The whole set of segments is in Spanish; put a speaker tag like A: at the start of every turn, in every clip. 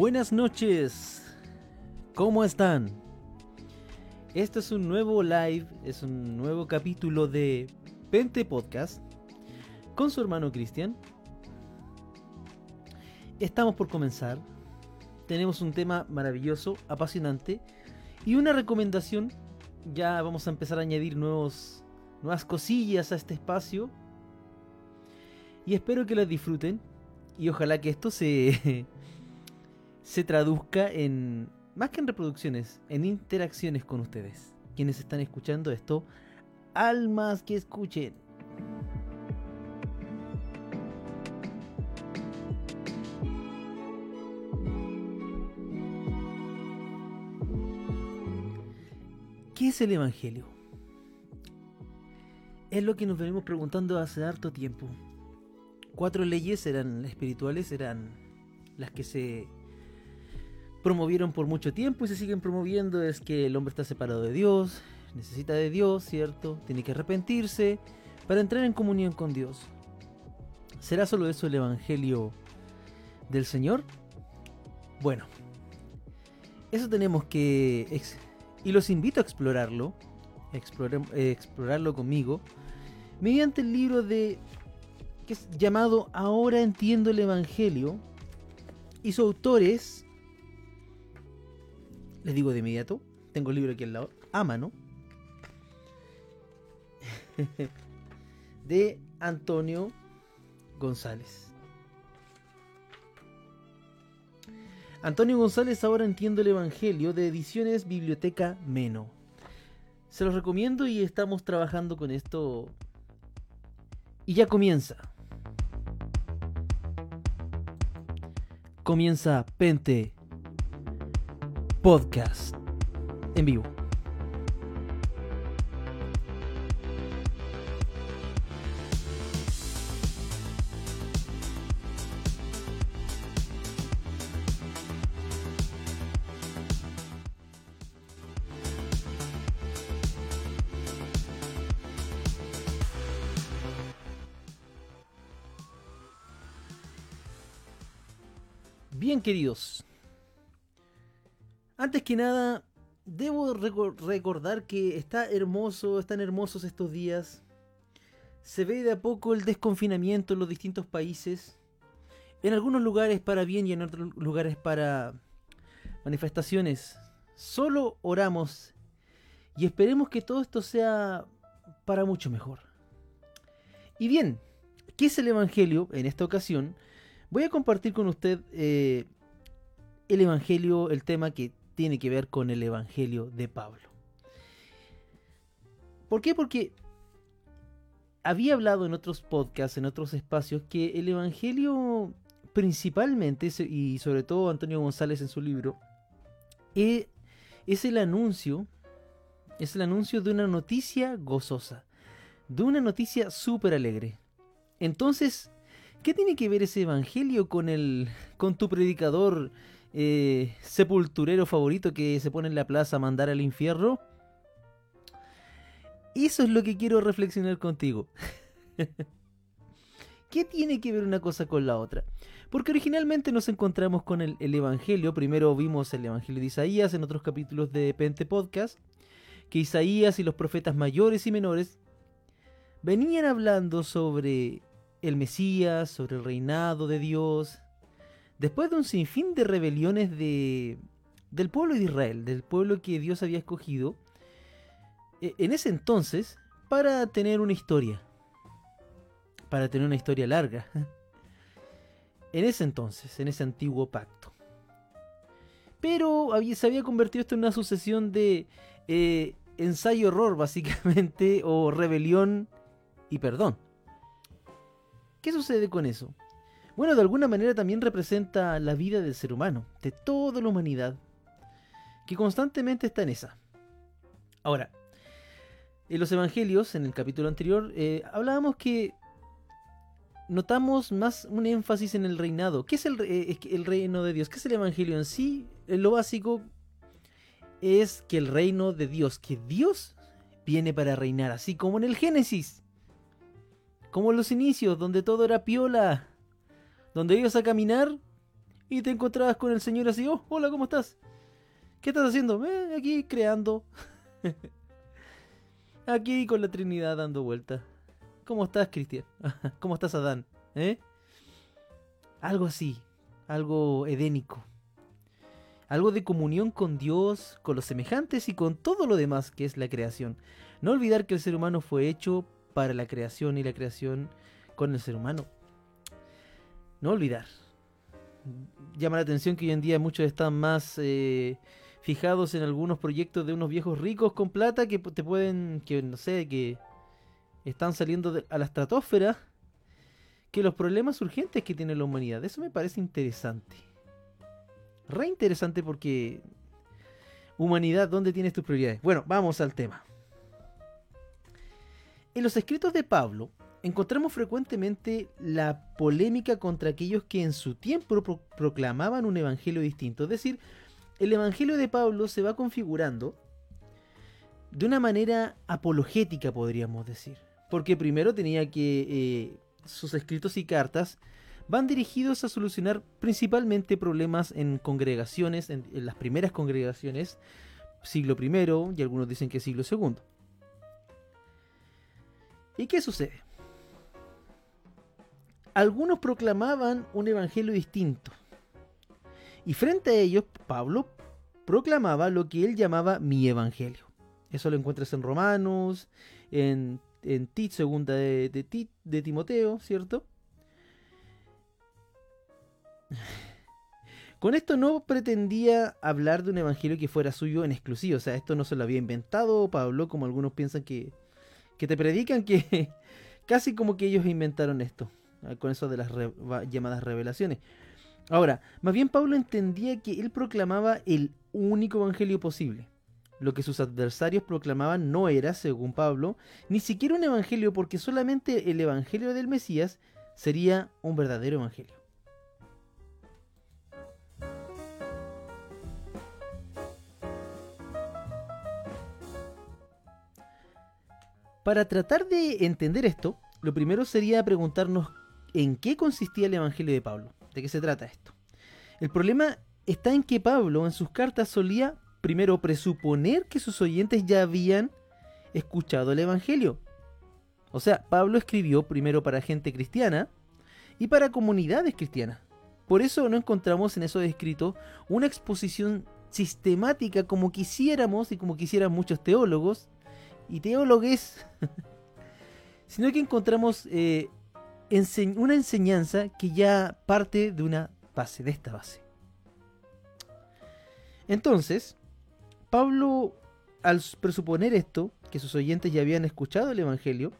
A: Buenas noches, ¿cómo están? Este es un nuevo live, es un nuevo capítulo de Pente Podcast con su hermano Cristian. Estamos por comenzar. Tenemos un tema maravilloso, apasionante y una recomendación. Ya vamos a empezar a añadir nuevos, nuevas cosillas a este espacio. Y espero que las disfruten. Y ojalá que esto se, se traduzca en, más que en reproducciones, en interacciones con ustedes. Quienes están escuchando esto, almas que escuchen. ¿Qué es el Evangelio? Es lo que nos venimos preguntando hace harto tiempo. Cuatro leyes eran espirituales, eran las que se promovieron por mucho tiempo y se siguen promoviendo. Es que el hombre está separado de Dios, necesita de Dios, ¿cierto? Tiene que arrepentirse para entrar en comunión con Dios. ¿Será solo eso el Evangelio del Señor? Bueno, eso tenemos que y los invito a explorarlo, eh, explorarlo conmigo, mediante el libro de que es llamado Ahora entiendo el Evangelio, y su autor es, les digo de inmediato, tengo el libro aquí al lado, a mano, de Antonio González. Antonio González ahora entiendo el Evangelio de Ediciones Biblioteca Meno. Se los recomiendo y estamos trabajando con esto. Y ya comienza. Comienza Pente Podcast en vivo. Bien queridos, antes que nada, debo recordar que está hermoso, están hermosos estos días. Se ve de a poco el desconfinamiento en los distintos países. En algunos lugares para bien y en otros lugares para manifestaciones. Solo oramos y esperemos que todo esto sea para mucho mejor. Y bien, ¿qué es el Evangelio en esta ocasión? Voy a compartir con usted eh, el Evangelio, el tema que tiene que ver con el Evangelio de Pablo. ¿Por qué? Porque había hablado en otros podcasts, en otros espacios, que el Evangelio principalmente, y sobre todo Antonio González en su libro, eh, es el anuncio, es el anuncio de una noticia gozosa, de una noticia súper alegre. Entonces, ¿Qué tiene que ver ese evangelio con el con tu predicador eh, sepulturero favorito que se pone en la plaza a mandar al infierno? Eso es lo que quiero reflexionar contigo. ¿Qué tiene que ver una cosa con la otra? Porque originalmente nos encontramos con el, el, Evangelio. Primero vimos el Evangelio de Isaías en otros capítulos de Pente Podcast. Que Isaías y los profetas mayores y menores venían hablando sobre el Mesías, sobre el reinado de Dios, después de un sinfín de rebeliones de, del pueblo de Israel, del pueblo que Dios había escogido, e, en ese entonces, para tener una historia, para tener una historia larga, en ese entonces, en ese antiguo pacto. Pero se había convertido esto en una sucesión de eh, ensayo-error, básicamente, o rebelión y perdón. ¿Qué sucede con eso? Bueno, de alguna manera también representa la vida del ser humano, de toda la humanidad, que constantemente está en esa. Ahora, en los evangelios, en el capítulo anterior, eh, hablábamos que notamos más un énfasis en el reinado. ¿Qué es el, eh, el reino de Dios? ¿Qué es el evangelio en sí? Eh, lo básico es que el reino de Dios, que Dios viene para reinar, así como en el Génesis. Como en los inicios, donde todo era piola. Donde ibas a caminar y te encontrabas con el Señor así, oh, hola, ¿cómo estás? ¿Qué estás haciendo? Eh, aquí creando. aquí con la Trinidad dando vueltas. ¿Cómo estás, Cristian? ¿Cómo estás, Adán? ¿Eh? Algo así, algo edénico. Algo de comunión con Dios, con los semejantes y con todo lo demás que es la creación. No olvidar que el ser humano fue hecho para la creación y la creación con el ser humano. No olvidar. Llama la atención que hoy en día muchos están más eh, fijados en algunos proyectos de unos viejos ricos con plata que te pueden, que no sé, que están saliendo a la estratosfera, que los problemas urgentes que tiene la humanidad. Eso me parece interesante. Re interesante porque... Humanidad, ¿dónde tienes tus prioridades? Bueno, vamos al tema. En los escritos de Pablo encontramos frecuentemente la polémica contra aquellos que en su tiempo proclamaban un evangelio distinto. Es decir, el Evangelio de Pablo se va configurando de una manera apologética, podríamos decir. Porque primero tenía que eh, sus escritos y cartas van dirigidos a solucionar principalmente problemas en congregaciones, en, las primeras congregaciones, siglo I y algunos dicen que siglo II. ¿Y qué sucede? Algunos proclamaban un evangelio distinto, y frente a ellos, Pablo proclamaba lo que él llamaba mi evangelio. Eso lo encuentras en Romanos, en, en Tit, segunda de, de, de Timoteo, ¿cierto? Con esto no pretendía hablar de un evangelio que fuera suyo en exclusivo. O sea, esto no se lo había inventado Pablo, como algunos piensan que, que te predican que casi como que ellos inventaron esto. Con eso de las llamadas revelaciones. Ahora, más bien Pablo entendía que él proclamaba el único evangelio posible. Lo que sus adversarios proclamaban no era, según Pablo, ni siquiera un evangelio porque solamente el evangelio del Mesías sería un verdadero evangelio. Para tratar de entender esto, lo primero sería preguntarnos en qué consistía el Evangelio de Pablo. ¿De qué se trata esto? El problema está en que Pablo en sus cartas solía primero presuponer que sus oyentes ya habían escuchado el Evangelio. O sea, Pablo escribió primero para gente cristiana y para comunidades cristianas. Por eso no encontramos en esos escritos una exposición sistemática como quisiéramos y como quisieran muchos teólogos y teólogues, sino que encontramos eh, una enseñanza que ya parte de una base, de esta base. Entonces, Pablo, al presuponer esto, que sus oyentes ya habían escuchado el Evangelio,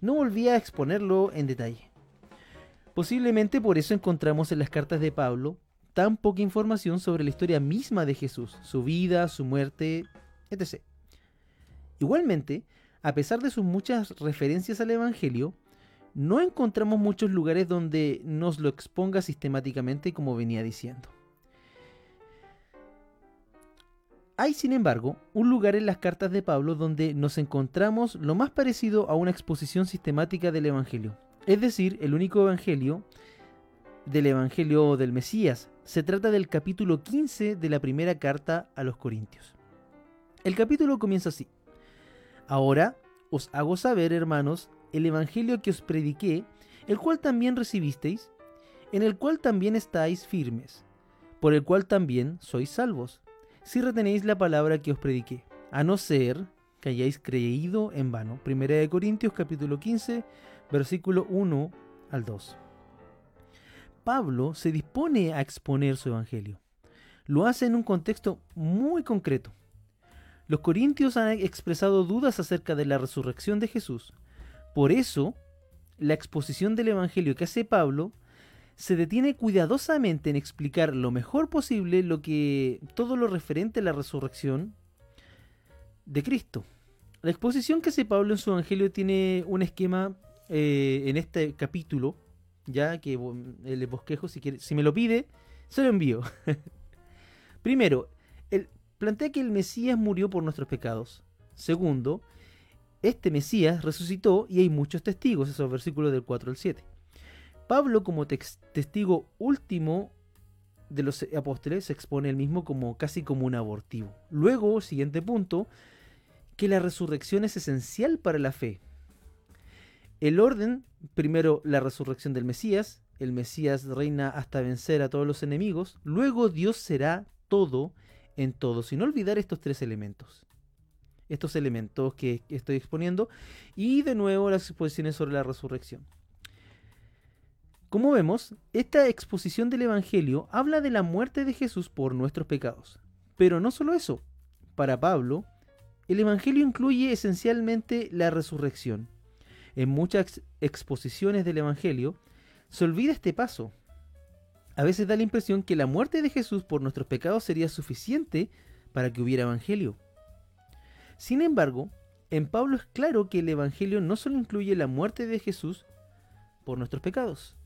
A: no volvía a exponerlo en detalle. Posiblemente por eso encontramos en las cartas de Pablo tan poca información sobre la historia misma de Jesús, su vida, su muerte, etc. Igualmente, a pesar de sus muchas referencias al Evangelio, no encontramos muchos lugares donde nos lo exponga sistemáticamente como venía diciendo. Hay, sin embargo, un lugar en las cartas de Pablo donde nos encontramos lo más parecido a una exposición sistemática del Evangelio, es decir, el único Evangelio del Evangelio del Mesías. Se trata del capítulo 15 de la primera carta a los Corintios. El capítulo comienza así. Ahora os hago saber, hermanos, el Evangelio que os prediqué, el cual también recibisteis, en el cual también estáis firmes, por el cual también sois salvos, si retenéis la palabra que os prediqué, a no ser que hayáis creído en vano. Primera de Corintios capítulo 15, versículo 1 al 2. Pablo se dispone a exponer su evangelio. Lo hace en un contexto muy concreto. Los corintios han expresado dudas acerca de la resurrección de Jesús, por eso, la exposición del Evangelio que hace Pablo se detiene cuidadosamente en explicar lo mejor posible lo que todo lo referente a la resurrección de Cristo. La exposición que hace Pablo en su Evangelio tiene un esquema eh, en este capítulo, ya que el bosquejo, si, si me lo pide, se lo envío. Primero, el, plantea que el Mesías murió por nuestros pecados. Segundo, este Mesías resucitó y hay muchos testigos, esos versículos del 4 al 7. Pablo como testigo último de los apóstoles se expone el mismo como casi como un abortivo. Luego, siguiente punto, que la resurrección es esencial para la fe. El orden, primero la resurrección del Mesías, el Mesías reina hasta vencer a todos los enemigos, luego Dios será todo en todo, sin olvidar estos tres elementos. Estos elementos que estoy exponiendo y de nuevo las exposiciones sobre la resurrección. Como vemos, esta exposición del Evangelio habla de la muerte de Jesús por nuestros pecados. Pero no solo eso. Para Pablo, el Evangelio incluye esencialmente la resurrección. En muchas exposiciones del Evangelio se olvida este paso. A veces da la impresión que la muerte de Jesús por nuestros pecados sería suficiente para que hubiera Evangelio. Sin embargo, en Pablo es claro que el Evangelio no solo incluye la muerte de Jesús por nuestros pecados,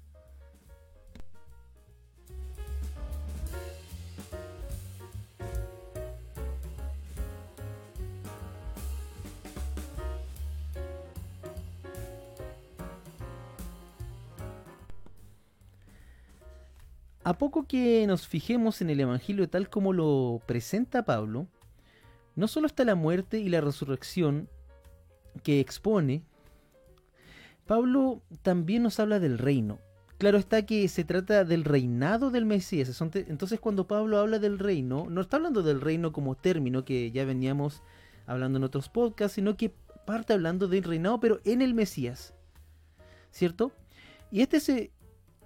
A: A poco que nos fijemos en el Evangelio tal como lo presenta Pablo, no solo está la muerte y la resurrección que expone, Pablo también nos habla del reino. Claro está que se trata del reinado del Mesías. Entonces cuando Pablo habla del reino, no está hablando del reino como término que ya veníamos hablando en otros podcasts, sino que parte hablando del reinado, pero en el Mesías. ¿Cierto? Y este se,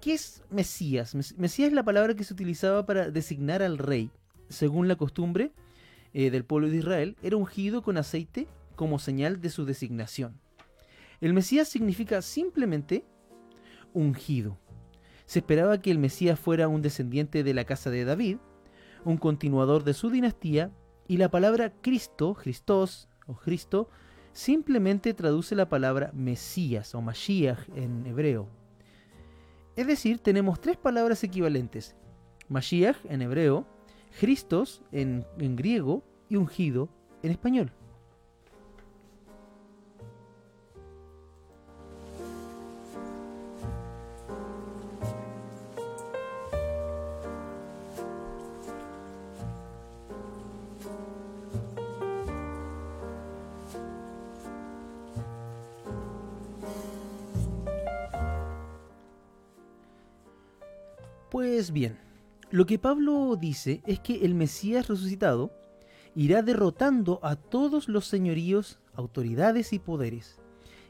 A: ¿Qué es Mesías? Mesías es la palabra que se utilizaba para designar al rey. Según la costumbre eh, del pueblo de Israel, era ungido con aceite como señal de su designación. El Mesías significa simplemente ungido. Se esperaba que el Mesías fuera un descendiente de la casa de David, un continuador de su dinastía, y la palabra Cristo, Christos o Cristo, simplemente traduce la palabra Mesías o Mashiach en hebreo. Es decir, tenemos tres palabras equivalentes. Mashiach en hebreo, Christos en, en griego y ungido en español. Pues bien, lo que Pablo dice es que el Mesías resucitado irá derrotando a todos los señoríos, autoridades y poderes,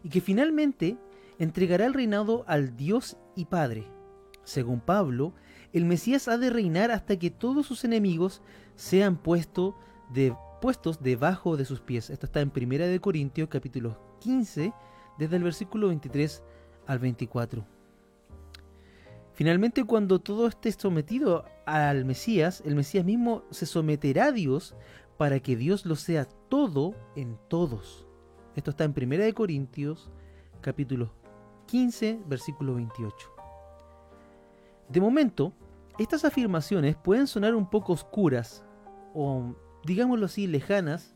A: y que finalmente entregará el reinado al Dios y Padre. Según Pablo, el Mesías ha de reinar hasta que todos sus enemigos sean puestos debajo de sus pies. Esto está en 1 Corintios capítulo 15, desde el versículo 23 al 24. Finalmente, cuando todo esté sometido al Mesías, el Mesías mismo se someterá a Dios para que Dios lo sea todo en todos. Esto está en 1 Corintios, capítulo 15, versículo 28. De momento, estas afirmaciones pueden sonar un poco oscuras, o digámoslo así, lejanas,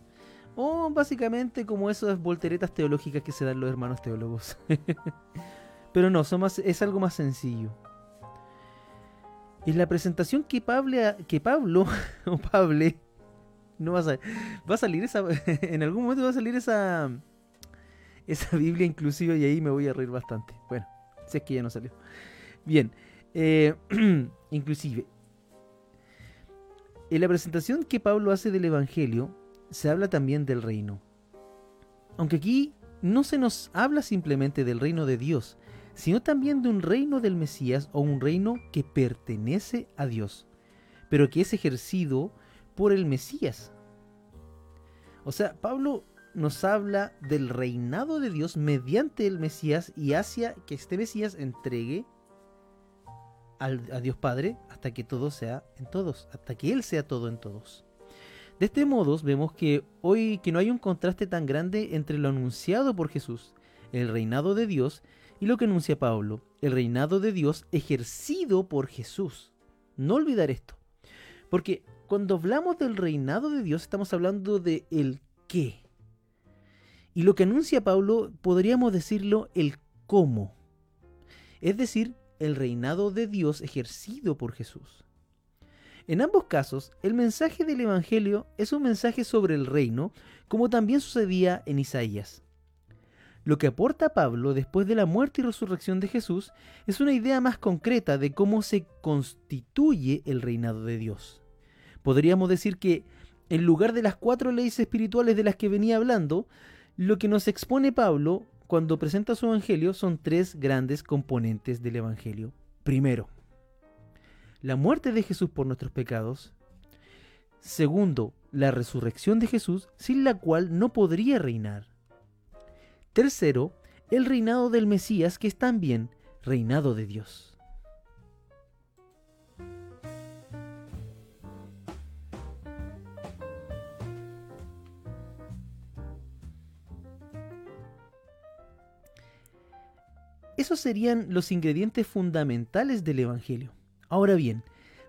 A: o básicamente como esas volteretas teológicas que se dan los hermanos teólogos. Pero no, es algo más sencillo. En la presentación que Pablo, que Pablo o Pablo, no va a, va a salir esa, en algún momento va a salir esa, esa Biblia inclusive y ahí me voy a reír bastante. Bueno, si es que ya no salió. Bien, eh, inclusive, en la presentación que Pablo hace del Evangelio, se habla también del reino. Aunque aquí no se nos habla simplemente del reino de Dios, sino también de un reino del Mesías o un reino que pertenece a Dios, pero que es ejercido por el Mesías. O sea, Pablo nos habla del reinado de Dios mediante el Mesías y hacia que este Mesías entregue a Dios Padre hasta que todo sea en todos, hasta que Él sea todo en todos. De este modo vemos que hoy que no hay un contraste tan grande entre lo anunciado por Jesús, el reinado de Dios, y lo que anuncia Pablo, el reinado de Dios ejercido por Jesús. No olvidar esto. Porque cuando hablamos del reinado de Dios estamos hablando de el qué. Y lo que anuncia Pablo podríamos decirlo el cómo. Es decir, el reinado de Dios ejercido por Jesús. En ambos casos, el mensaje del Evangelio es un mensaje sobre el reino, como también sucedía en Isaías. Lo que aporta Pablo después de la muerte y resurrección de Jesús es una idea más concreta de cómo se constituye el reinado de Dios. Podríamos decir que, en lugar de las cuatro leyes espirituales de las que venía hablando, lo que nos expone Pablo cuando presenta su Evangelio son tres grandes componentes del Evangelio. Primero, la muerte de Jesús por nuestros pecados. Segundo, la resurrección de Jesús, sin la cual no podría reinar. Tercero, el reinado del Mesías, que es también reinado de Dios. Esos serían los ingredientes fundamentales del Evangelio. Ahora bien,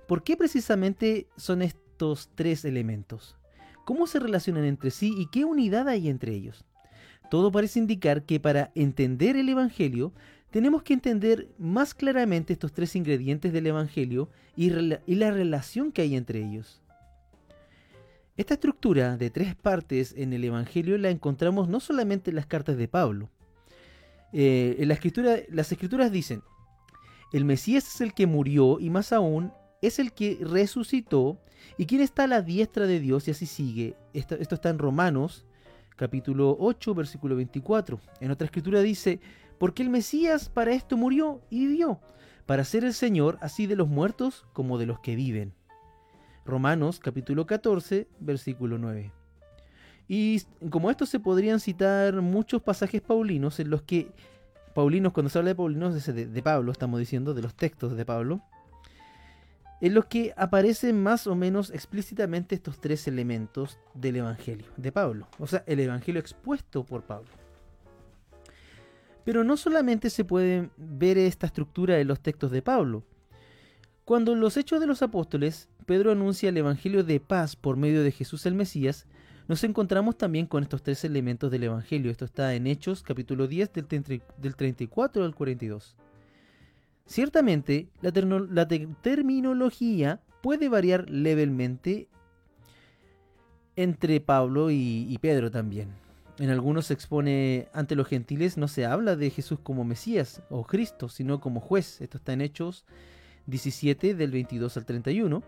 A: ¿por qué precisamente son estos tres elementos? ¿Cómo se relacionan entre sí y qué unidad hay entre ellos? Todo parece indicar que para entender el Evangelio tenemos que entender más claramente estos tres ingredientes del Evangelio y, la relación que hay entre ellos. Esta estructura de tres partes en el Evangelio la encontramos no solamente en las cartas de Pablo. Eh, en las escrituras dicen, el Mesías es el que murió y más aún es el que resucitó y quien está a la diestra de Dios y así sigue. Esto, esto está en Romanos capítulo 8, versículo 24. En otra escritura dice, porque el Mesías para esto murió y vivió, para ser el Señor así de los muertos como de los que viven. Romanos capítulo 14, versículo 9. Y como esto se podrían citar muchos pasajes paulinos en los que, paulinos, cuando se habla de paulinos, de, de Pablo, estamos diciendo, de los textos de Pablo, en los que aparecen más o menos explícitamente estos tres elementos del Evangelio de Pablo, o sea, el Evangelio expuesto por Pablo. Pero no solamente se puede ver esta estructura en los textos de Pablo. Cuando en los Hechos de los Apóstoles Pedro anuncia el Evangelio de paz por medio de Jesús el Mesías, nos encontramos también con estos tres elementos del Evangelio. Esto está en Hechos capítulo 10 del 34 al 42. Ciertamente, la, terminología puede variar levemente entre Pablo y, Pedro también. En algunos se expone ante los gentiles no se habla de Jesús como Mesías o Cristo, sino como juez. Esto está en Hechos 17 del 22 al 31.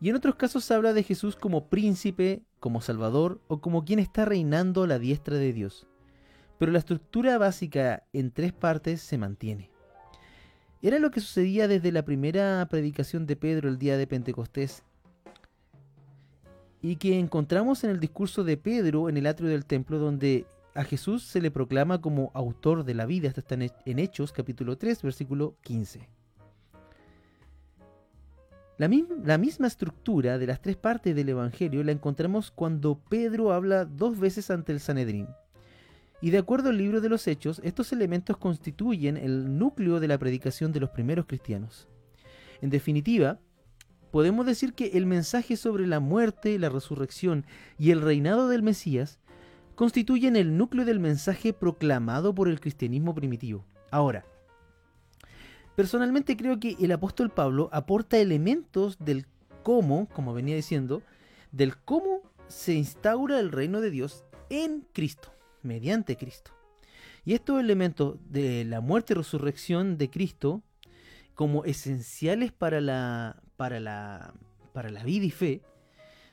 A: Y en otros casos se habla de Jesús como príncipe, como salvador o como quien está reinando a la diestra de Dios. Pero la estructura básica en tres partes se mantiene. Era lo que sucedía desde la primera predicación de Pedro el día de Pentecostés y que encontramos en el discurso de Pedro en el atrio del templo donde a Jesús se le proclama como autor de la vida. Esto está en Hechos capítulo 3 versículo 15. La, la, misma estructura de las tres partes del Evangelio la encontramos cuando Pedro habla dos veces ante el Sanedrín. Y de acuerdo al libro de los Hechos, estos elementos constituyen el núcleo de la predicación de los primeros cristianos. En definitiva, podemos decir que el mensaje sobre la muerte, la resurrección y el reinado del Mesías constituyen el núcleo del mensaje proclamado por el cristianismo primitivo. Ahora, personalmente creo que el apóstol Pablo aporta elementos del cómo, como venía diciendo, del cómo se instaura el reino de Dios en Cristo mediante Cristo. Y estos elementos de la muerte y resurrección de Cristo, como esenciales para la, para la, para la vida y fe,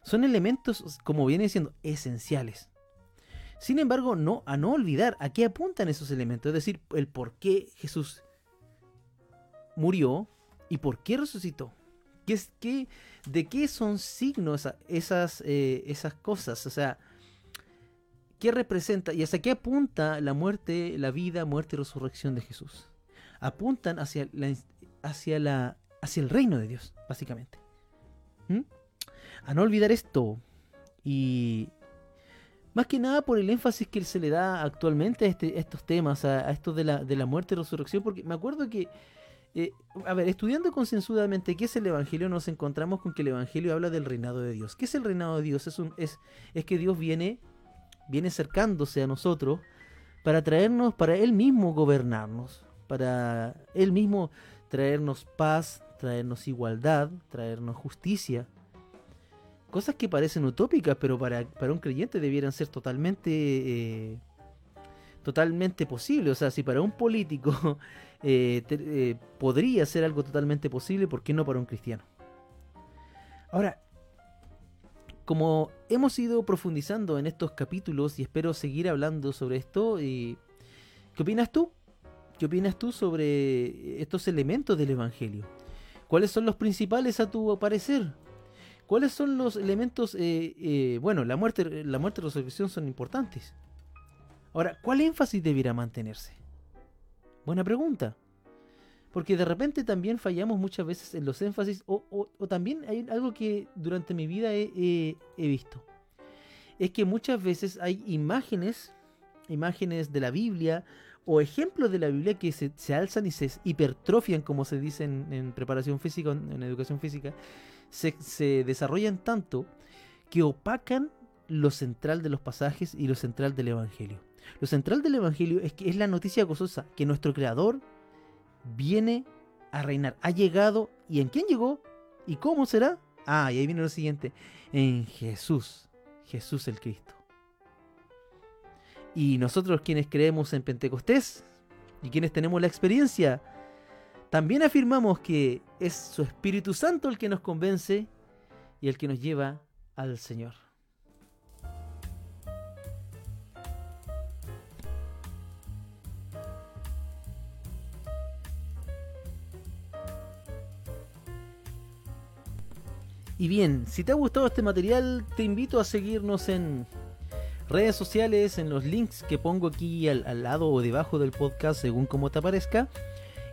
A: son elementos, como viene siendo, esenciales. Sin embargo, no, a no olvidar a qué apuntan esos elementos, es decir, el por qué Jesús murió y por qué resucitó. ¿Qué es, qué, ¿De qué son signos esas, eh, esas cosas? O sea, ¿Qué representa y hacia qué apunta la muerte, la vida, muerte y resurrección de Jesús? Apuntan hacia, la, hacia, la, hacia el reino de Dios, básicamente. ¿Mm? A no olvidar esto. Y más que nada por el énfasis que se le da actualmente a, este, estos temas, a, esto de la, de la muerte y resurrección, porque me acuerdo que eh, a ver, estudiando concienzudamente qué es el Evangelio, nos encontramos con que el Evangelio habla del reinado de Dios. ¿Qué es el reinado de Dios? Es, un, es, es que Dios viene viene acercándose a nosotros para traernos, para Él mismo gobernarnos, para Él mismo traernos paz, traernos igualdad, traernos justicia. Cosas que parecen utópicas, pero para, un creyente debieran ser totalmente... Eh, totalmente posible. O sea, si para un político eh, eh, podría ser algo totalmente posible, ¿por qué no para un cristiano? Ahora, como hemos ido profundizando en estos capítulos y espero seguir hablando sobre esto, ¿qué opinas tú? ¿Qué opinas tú sobre estos elementos del Evangelio? ¿Cuáles son los principales a tu parecer? ¿Cuáles son los elementos? Eh, eh, bueno, la muerte, la muerte y la resurrección son importantes. Ahora, ¿cuál énfasis debiera mantenerse? Buena pregunta. Porque de repente también fallamos muchas veces en los énfasis. O, también hay algo que durante mi vida he, visto. Es que muchas veces hay imágenes, imágenes de la Biblia o ejemplos de la Biblia que se, alzan y se hipertrofian, como se dice en, preparación física, en, educación física, se, desarrollan tanto que opacan lo central de los pasajes y lo central del Evangelio. Lo central del Evangelio es que es la noticia gozosa, que nuestro Creador viene a reinar, ha llegado, ¿y en quién llegó? ¿Y cómo será? Ah, y ahí viene lo siguiente, en Jesús, Jesús el Cristo. Y nosotros quienes creemos en Pentecostés y quienes tenemos la experiencia, también afirmamos que es su Espíritu Santo el que nos convence y el que nos lleva al Señor. Y bien, si te ha gustado este material, te invito a seguirnos en redes sociales, en los links que pongo aquí al, lado o debajo del podcast según como te aparezca.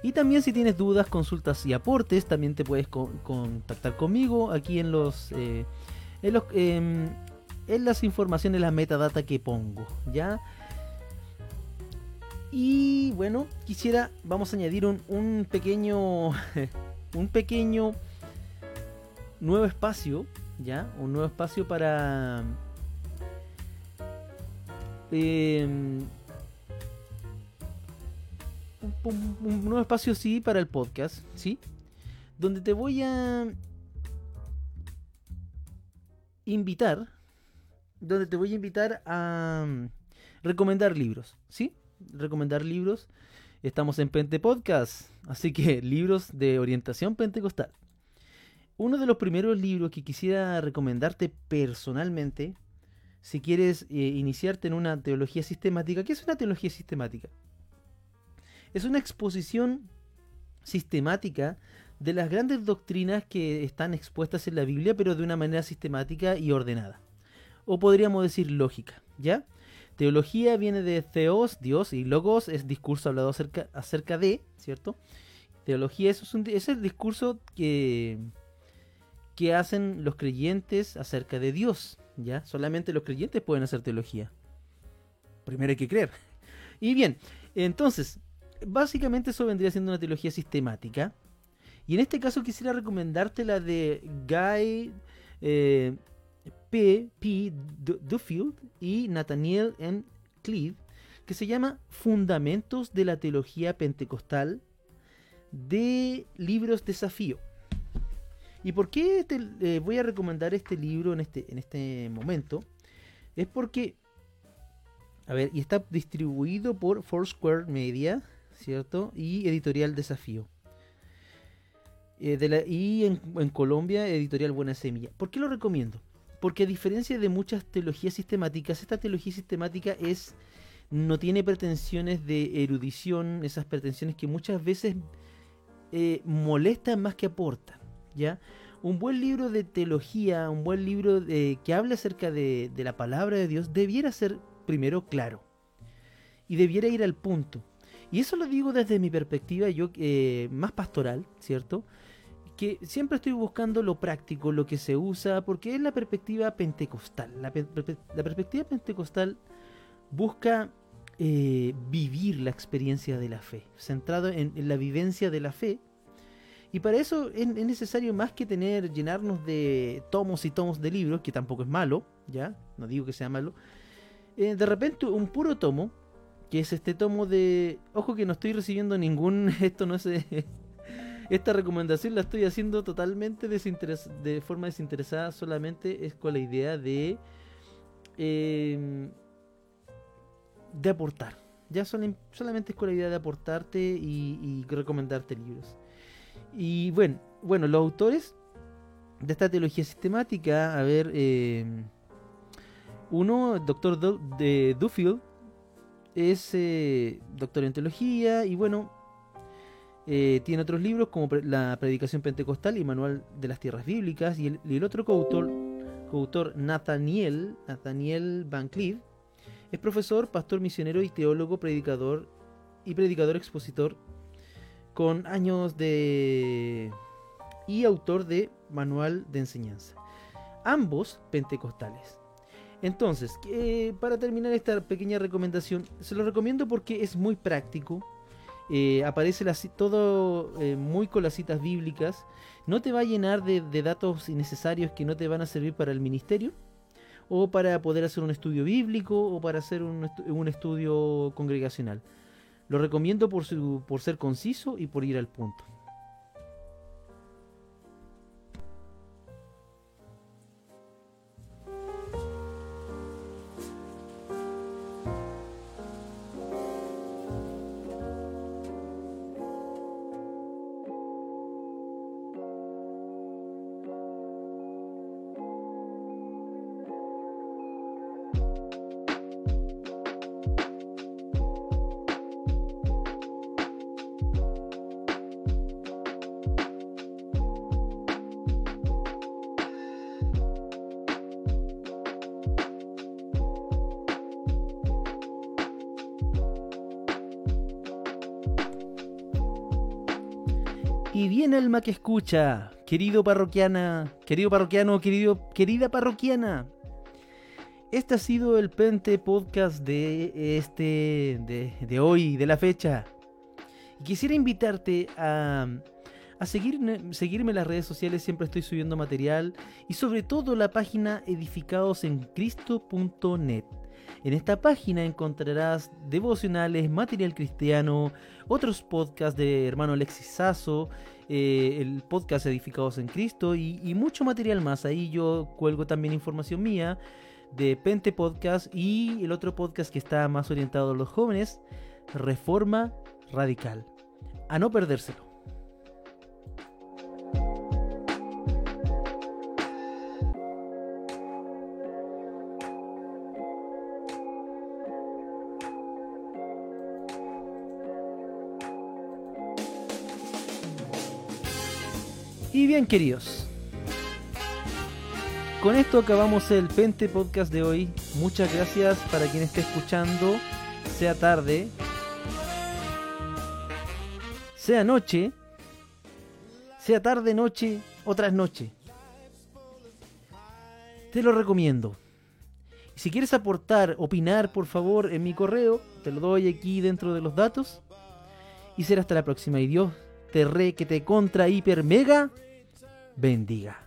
A: Y también si tienes dudas, consultas y aportes, también te puedes contactar conmigo aquí en los, eh, en, los em, en las informaciones, la metadata que pongo, ¿ya? Y bueno, quisiera, vamos a añadir un, un pequeño, un pequeño nuevo espacio, ¿ya? Un nuevo espacio para Em, un, nuevo espacio sí para el podcast, ¿sí? Donde te voy a invitar, donde te voy a invitar a mm, recomendar libros, ¿sí? Recomendar libros. Estamos en Pente Podcast, así que libros de orientación pentecostal. Uno de los primeros libros que quisiera recomendarte personalmente si quieres eh, iniciarte en una teología sistemática, ¿qué es una teología sistemática? Es una exposición sistemática de las grandes doctrinas que están expuestas en la Biblia, pero de una manera sistemática y ordenada. O podríamos decir lógica, ¿ya? Teología viene de theos, Dios, y logos es discurso hablado acerca, de, ¿cierto? Teología es, es el discurso que, que hacen los creyentes acerca de Dios, ¿ya? Solamente los creyentes pueden hacer teología. Primero hay que creer. Y bien, entonces, básicamente eso vendría siendo una teología sistemática. Y en este caso quisiera recomendarte la de Guy eh, P. P. Duffield y Nathaniel M. Cleave, que se llama Fundamentos de la Teología Pentecostal de Libros Desafío. ¿Y por qué eh, voy a recomendar este libro en este, en este momento? Es porque, a ver, y está distribuido por Foursquare Media, ¿cierto? Y Editorial Desafío. Eh, y en, Colombia, Editorial Buena Semilla. ¿Por qué lo recomiendo? Porque a diferencia de muchas teologías sistemáticas, esta teología sistemática es no tiene pretensiones de erudición, esas pretensiones que muchas veces eh, molestan más que aportan. ¿Ya? Un buen libro de teología, un buen libro de, que hable acerca de, la palabra de Dios, debiera ser primero claro y debiera ir al punto. Y eso lo digo desde mi perspectiva, yo eh, más pastoral, ¿cierto? Que siempre estoy buscando lo práctico, lo que se usa, porque es la perspectiva pentecostal. La, perspectiva pentecostal busca eh, vivir la experiencia de la fe, centrado en la vivencia de la fe, y para eso es, necesario más que tener, llenarnos de tomos y tomos de libros, que tampoco es malo, ¿ya? No digo que sea malo. Eh, de repente un puro tomo, que es este tomo de... Ojo que no estoy recibiendo ningún... Esto no es... esta recomendación la estoy haciendo totalmente de forma desinteresada, solamente es con la idea de em, de aportar. Ya solamente es con la idea de aportarte y, recomendarte libros. Y bueno, bueno, los autores de esta teología sistemática, a ver, em, uno, doctor de Duffield, es eh, doctor en teología y bueno, eh, tiene otros libros como La Predicación Pentecostal y Manual de las Tierras Bíblicas. Y el, otro coautor, coautor Nathaniel, Nathaniel Van Cleave, es profesor, pastor misionero y teólogo, predicador y predicador expositor con años de... y autor de Manual de Enseñanza. Ambos pentecostales. Entonces, para terminar esta pequeña recomendación, se lo recomiendo porque es muy práctico. Eh, aparece todo eh, muy con las citas bíblicas. No te va a llenar de, datos innecesarios que no te van a servir para el ministerio, o para poder hacer un estudio bíblico, o para hacer un, un estudio congregacional. Lo recomiendo por, su, por ser conciso y por ir al punto. Y bien alma que escucha, querido parroquiana, querido parroquiano, querido, querida parroquiana. Este ha sido el Pente Podcast de este de, hoy, de la fecha. Quisiera invitarte a, a seguirme, seguirme en las redes sociales, siempre estoy subiendo material y sobre todo la página edificadosencristo.net. En esta página encontrarás devocionales, material cristiano, otros podcasts de hermano Alexis Sasso, eh, el podcast Edificados en Cristo y, mucho material más. Ahí yo cuelgo también información mía de Pente Podcast y el otro podcast que está más orientado a los jóvenes, Reforma Radical. A no perdérselo. Queridos. Con esto acabamos el Pente Podcast de hoy. Muchas gracias para quien esté escuchando, sea tarde, sea noche, sea tarde, noche o noche. Te lo recomiendo. Si quieres aportar, opinar, por favor, en mi correo, te lo doy aquí dentro de los datos. Y será hasta la próxima. Y Dios te re, que te contra, hiper, mega bendiga.